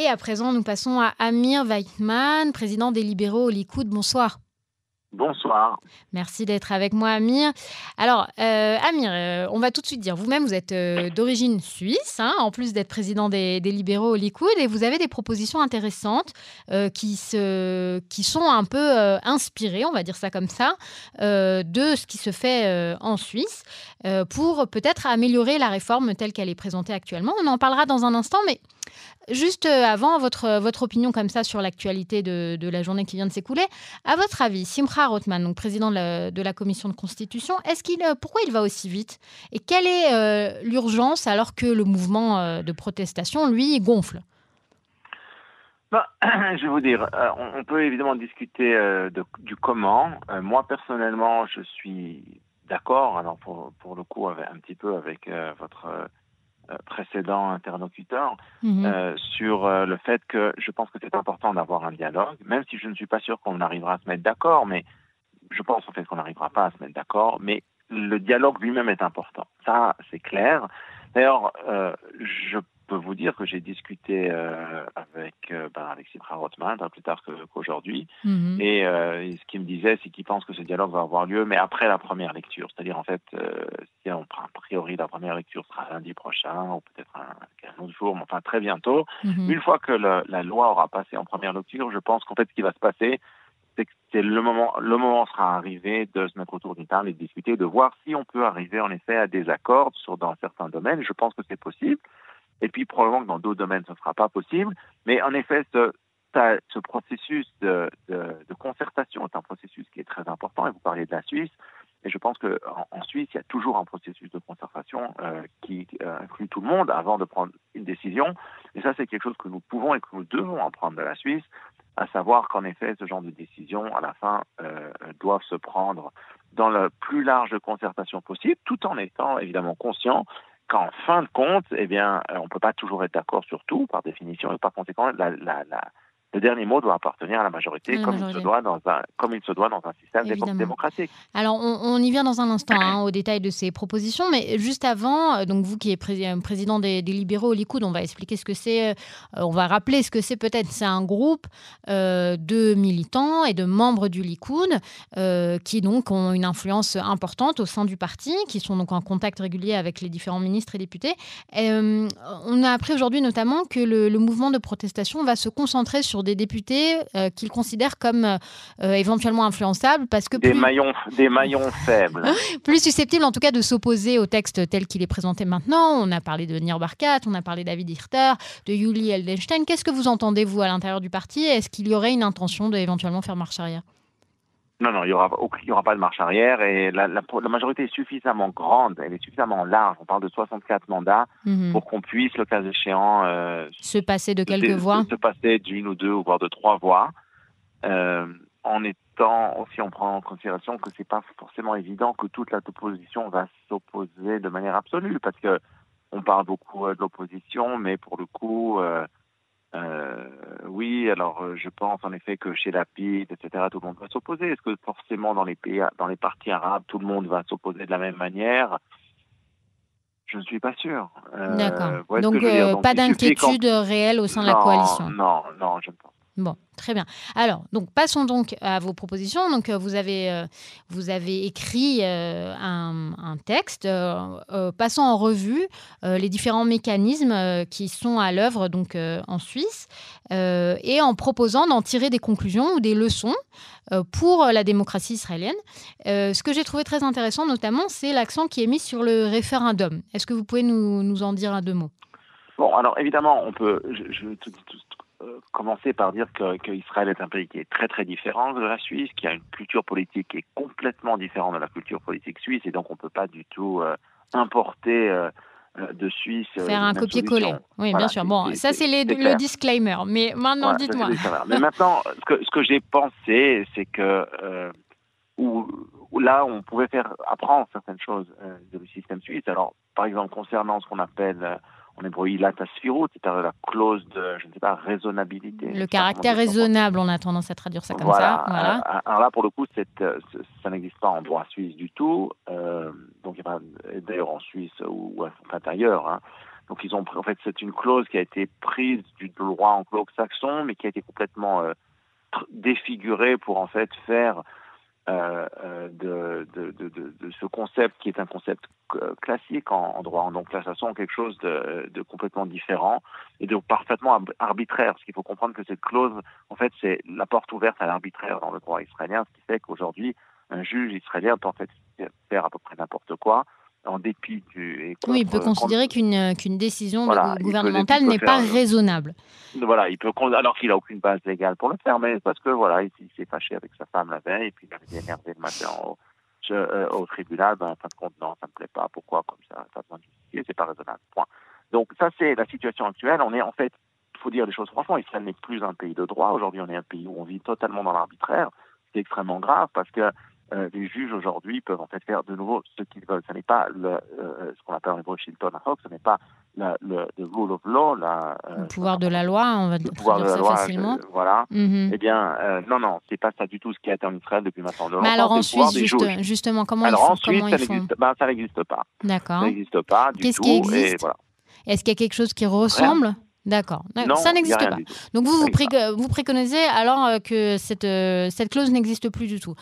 Et à présent, nous passons à Amir Weitman, président des libéraux au Likoud. Bonsoir. Bonsoir. Merci d'être avec moi, Amir. Alors, euh, Amir, euh, on va tout de suite dire, vous-même, vous êtes euh, d'origine suisse, hein, en plus d'être président des, libéraux au Likoud, et vous avez des propositions intéressantes qui, se, qui sont un peu inspirées, on va dire ça comme ça, de ce qui se fait en Suisse, pour peut-être améliorer la réforme telle qu'elle est présentée actuellement. On en parlera dans un instant, mais Juste avant, votre, votre opinion comme ça sur l'actualité de, de, la journée qui vient de s'écouler. À votre avis, Simcha Rothman, donc président de la, commission de constitution, est-ce qu'il, euh, pourquoi il va aussi vite? Et quelle est euh, l'urgence alors que le mouvement de protestation, lui, gonfle? Bah, je vais vous dire, on, peut évidemment discuter du comment. moi, personnellement, je suis d'accord, alors pour, pour le coup, un petit peu avec votre euh, précédent interlocuteur mhm. euh, sur euh, le fait que je pense que c'est important d'avoir un dialogue, même si je ne suis pas sûr qu'on arrivera à se mettre d'accord, mais je pense en fait qu'on n'arrivera pas à se mettre d'accord, mais le dialogue lui-même est important. Ça, c'est clair. D'ailleurs, je peux vous dire que j'ai discuté euh, avec, euh, ben, Rothman, pas plus tard qu'aujourd'hui, mhm. euh, et, ce qu'il me disait, c'est qu'il pense que ce dialogue va avoir lieu, mais après la première lecture. C'est-à-dire, en fait, si on prend a priori la première lecture sera lundi prochain, ou peut-être un, autre jour, mais enfin très bientôt, mhm. une fois que la loi aura passé en première lecture, je pense qu'en fait, ce qui va se passer, c'est que c'est le moment, le moment sera arrivé de se mettre autour d'une table et de discuter, de voir si on peut arriver en effet à des accords sur dans certains domaines. Je pense que c'est possible. Et puis probablement que dans d'autres domaines, ce ne sera pas possible. Mais en effet, ce, ce processus de, concertation est un processus qui est très important. Et vous parliez de la Suisse. Et je pense qu'en en Suisse, il y a toujours un processus de concertation euh, qui euh, inclut tout le monde avant de prendre une décision. Et ça, c'est quelque chose que nous pouvons et que nous devons apprendre de la Suisse, à savoir qu'en effet, ce genre de décisions, à la fin, euh, doivent se prendre dans la plus large concertation possible, tout en étant évidemment conscient qu'en fin de compte, eh bien, euh, on ne peut pas toujours être d'accord sur tout, par définition, et par conséquent, la, la, la, le dernier mot doit appartenir à la majorité, comme, Il se doit dans un, comme il se doit dans un système démocratique. Alors, on, y vient dans un instant hein, au détail de ces propositions, mais juste avant, euh, donc vous qui êtes euh, président des, libéraux au Likoud, on va expliquer ce que c'est, euh, on va rappeler ce que c'est peut-être. C'est un groupe de militants et de membres du Likoud qui donc ont une influence importante au sein du parti, qui sont donc en contact régulier avec les différents ministres et députés. on a appris aujourd'hui notamment que le mouvement de protestation va se concentrer sur des députés euh, qu'ils considèrent comme euh, euh, éventuellement influençables parce que des maillons des maillons faibles. plus susceptibles en tout cas de s'opposer au texte tel qu'il est présenté maintenant. On a parlé de Nir Barkat on a parlé David Hirter de Yuli Eldenstein. Qu'est-ce que vous entendez vous à l'intérieur du parti? Est-ce qu'il y aurait une intention d'éventuellement faire marche arrière? Non, non, il n'y aura, y aura pas de marche arrière et la, la, majorité est suffisamment grande, elle est suffisamment large. On parle de 64 mandats mhm. pour qu'on puisse, le cas échéant, euh, se passer de quelques voix, se, passer d'une ou deux, voire de trois voix, euh, en étant aussi on prend en considération que c'est pas forcément évident que toute l'opposition va s'opposer de manière absolue, parce que on parle beaucoup euh, de l'opposition, mais pour le coup. Euh, alors euh, je pense en effet que chez la PID, etc., tout le monde va s'opposer. Est-ce que forcément dans les pays, dans les partis arabes, tout le monde va s'opposer de la même manière? Je ne suis pas sûr. Euh, D'accord. Donc, pas d'inquiétude réelle au sein de la coalition? Non, non, je ne pense. Bon, très bien. Alors, donc passons donc à vos propositions. Donc, euh, vous avez euh, vous avez écrit euh, un, texte. passons en revue les différents mécanismes qui sont à l'œuvre donc en Suisse et en proposant d'en tirer des conclusions ou des leçons pour la démocratie israélienne. ce que j'ai trouvé très intéressant, notamment, c'est l'accent qui est mis sur le référendum. Est-ce que vous pouvez nous, en dire un deux mots? Bon, alors évidemment, on peut. Euh, commencer par dire qu'Israël est un pays qui est très très différent de la Suisse, qui a une culture politique qui est complètement différente de la culture politique suisse, et donc on ne peut pas du tout euh, importer euh, de Suisse. Faire un copier-coller. Oui, bien sûr. Bon, ça c'est le disclaimer. Mais maintenant, dites-moi. mais maintenant, ce que, ce que j'ai pensé, c'est que où, là, on pouvait faire apprendre certaines choses du système suisse. Alors, par exemple, concernant ce qu'on appelle en hébreu, ilat c'est-à-dire la clause de, je ne sais pas, raisonnabilité. Le caractère raisonnable, on a tendance à traduire ça comme ça. Voilà. Euh, alors là, pour le coup, euh, ça n'existe pas en droit suisse du tout. Euh, donc, d'ailleurs en Suisse ou, à ailleurs, hein, Donc ils ont, en fait, c'est une clause qui a été prise du droit anglo-saxon, mais qui a été complètement défigurée pour en fait faire de, de, de, ce concept qui est un concept classique en, droit. Donc là, ça sent quelque chose de, complètement différent et de parfaitement arbitraire. Parce qu'il faut comprendre que cette clause, en fait, c'est la porte ouverte à l'arbitraire dans le droit israélien, ce qui fait qu'aujourd'hui, un juge israélien peut en fait faire à peu près n'importe quoi en dépit du. oui, il peut considérer qu'une qu'une décision gouvernementale n'est pas raisonnable. Voilà, il peut alors qu'il n'a aucune base légale pour le faire, mais parce que voilà, il, s'est fâché avec sa femme la veille et puis il avait énervé le matin au, euh, au tribunal. Ben, en fin de compte, non, ça me plaît pas. Pourquoi? Comme ça Ça besoin de c'est pas raisonnable. Point. Donc ça, c'est la situation actuelle. On est en fait, il faut dire les choses franchement, Israël n'est plus un pays de droit. Aujourd'hui, on est un pays où on vit totalement dans l'arbitraire. C'est extrêmement grave parce que euh, les juges aujourd'hui peuvent en fait faire de nouveau ce qu'ils veulent. Ce n'est pas le, euh, ce qu'on appelle en hébreu Shilton ce n'est pas le, le rule of law, la, euh, le pouvoir de la loi, on va le pouvoir dire de la ça loi, facilement. voilà. Mm-hmm. Eh bien, non, non, c'est pas ça du tout ce qui a été en Israël depuis maintenant longtemps. Mais alors ensuite, juste, justement, comment alors ils font, ensuite, comment ça n'existe ben, ça n'existe pas. D'accord. Ça n'existe pas du Qu'est-ce qui existe voilà. Est-ce qu'il y a quelque chose qui ressemble D'accord. Ça n'existe pas. Donc vous, vous, préconisez alors euh, que cette, euh, cette clause n'existe plus du tout.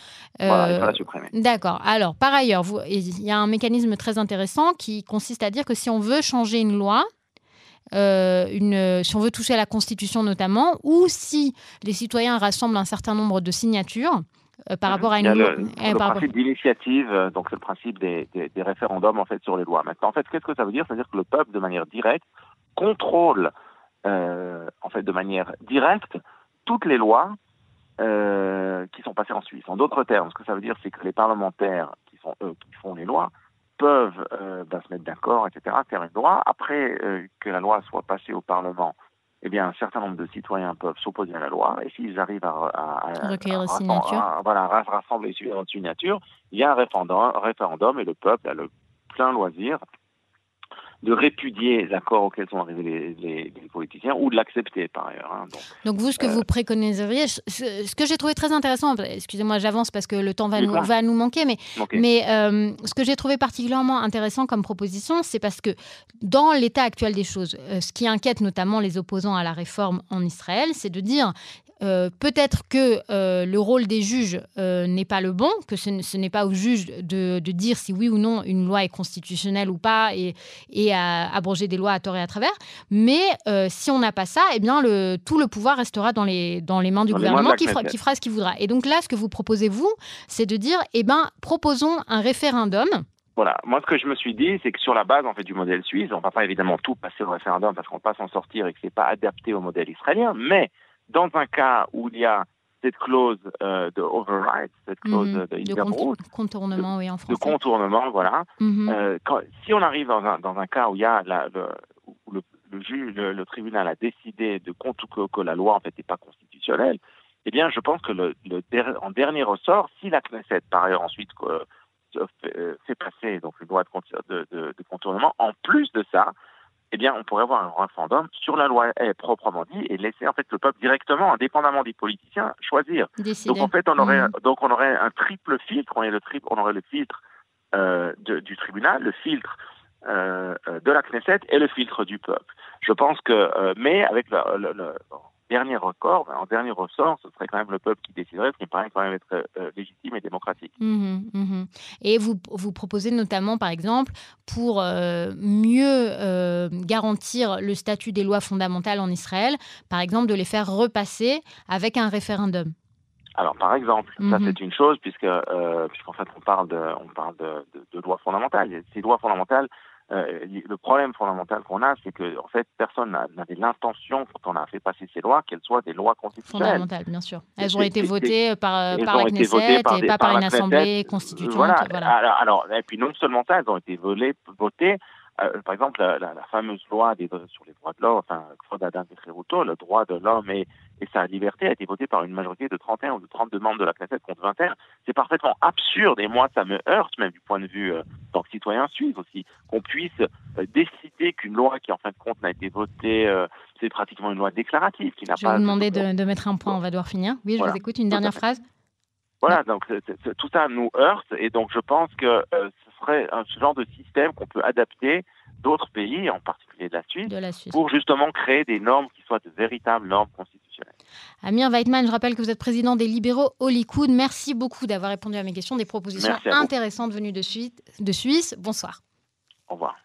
Euh, D'accord. Alors, par ailleurs, il y a un mécanisme très intéressant qui consiste à dire que si on veut changer une loi, une, si on veut toucher à la Constitution notamment, ou si les citoyens rassemblent un certain nombre de signatures, par mhm. rapport à une loi. Le, le principe d'initiative, donc c'est le principe des, des, des, référendums en fait sur les lois. Maintenant, en fait, qu'est-ce que ça veut dire? C'est-à-dire que le peuple, de manière directe, contrôle euh, en fait de manière directe toutes les lois euh, qui sont passées en Suisse. En d'autres termes, ce que ça veut dire, c'est que les parlementaires qui sont eux qui font les lois peuvent euh, ben, se mettre d'accord, etc., faire une loi. Après que la loi soit passée au Parlement, eh bien, un certain nombre de citoyens peuvent s'opposer à la loi, et s'ils arrivent à, à, recueillir les signatures, voilà, rassembler les signatures, il y a un référendum, un référendum et le peuple a le plein loisir de répudier les accords auxquels sont arrivés les, politiciens ou de l'accepter par ailleurs. Hein. Donc, vous, ce que vous euh, préconiseriez, ce, que j'ai trouvé très intéressant, excusez-moi, j'avance parce que le temps va, nous, va nous manquer, mais, mais euh, ce que j'ai trouvé particulièrement intéressant comme proposition, c'est parce que dans l'état actuel des choses, euh, ce qui inquiète notamment les opposants à la réforme en Israël, c'est de dire euh, peut-être que euh, le rôle des juges euh, n'est pas le bon, que ce, n'est pas aux juges de, dire si oui ou non une loi est constitutionnelle ou pas et, et à abroger des lois à tort et à travers. Mais si on n'a pas ça, eh bien le, tout le pouvoir restera dans les, dans les mains du gouvernement qui, fera, qui fera ce qu'il voudra. Et donc là, ce que vous proposez, vous, c'est de dire, eh ben, proposons un référendum voilà. Moi, ce que je me suis dit, c'est que sur la base en fait du modèle suisse, on va pas évidemment tout passer au référendum parce qu'on ne va pas s'en sortir et que c'est pas adapté au modèle israélien, mais dans un cas où il y a cette clause euh, de override, cette clause mhm. de, contournement, oui, en français. De contournement, voilà. Mhm. euh, quand, si on arrive dans un, dans un cas où il y a la, le, où le, le juge, le, tribunal a décidé de que, que la loi en fait n'est pas constitutionnelle, eh bien, je pense que le, le en dernier ressort, si la Knesset, par ailleurs, ensuite euh, fait, euh, fait, passer donc une loi de, de, de contournement, en plus de ça, eh bien, on pourrait avoir un référendum sur la loi proprement dit et laisser en fait le peuple directement, indépendamment des politiciens, choisir. Donc en fait, on aurait mmh. donc on aurait un triple filtre. On, le triple, on aurait le filtre euh, de, du tribunal, le filtre euh, de la Knesset et le filtre du peuple. Je pense que, euh, mais avec le, le, le dernier record, ben, en dernier ressort, ce serait quand même le peuple qui déciderait, ce qui paraît quand même être euh, légitime et démocratique. Mmh mmh et vous, vous proposez notamment, par exemple, pour euh, mieux euh, garantir le statut des lois fondamentales en Israël, par exemple, de les faire repasser avec un référendum. Alors, par exemple, ça mmh c'est une chose, puisque puisqu'en fait on parle de, on parle de, de, de lois fondamentales. Ces lois fondamentales, euh, le problème fondamental qu'on a, c'est que en fait, personne n'avait l'intention, quand on a fait passer ces lois, qu'elles soient des lois constitutionnelles. Fondamentales, bien sûr. Elles ont été votées par, par la Knesset et pas par, une assemblée constituante. Voilà. Alors, et puis non seulement ça, elles ont été volées, votées euh, par exemple, la, la, fameuse loi des, sur les droits de l'homme, enfin, le droit de l'homme et, et, sa liberté a été votée par une majorité de 31 ou de 32 membres de la Knesset contre 21. C'est parfaitement absurde et moi, ça me heurte, même du point de vue euh, tant que citoyen suisse aussi, qu'on puisse euh, décider qu'une loi qui, en fin de compte, n'a été votée, euh, c'est pratiquement une loi déclarative qui n'a pas. Je vais vous demander de, de, mettre un point, on va devoir finir. Oui, je vous écoute. Une dernière phrase. Voilà, donc tout ça nous heurte et donc je pense que ce serait un, ce genre de système qu'on peut adapter d'autres pays, en particulier de la, Suisse, de la Suisse, pour justement créer des normes qui soient de véritables normes constitutionnelles. Amir Weidman, je rappelle que vous êtes président des libéraux au Likoud. Merci beaucoup d'avoir répondu à mes questions, des propositions intéressantes venues de Suisse. Bonsoir. Au revoir.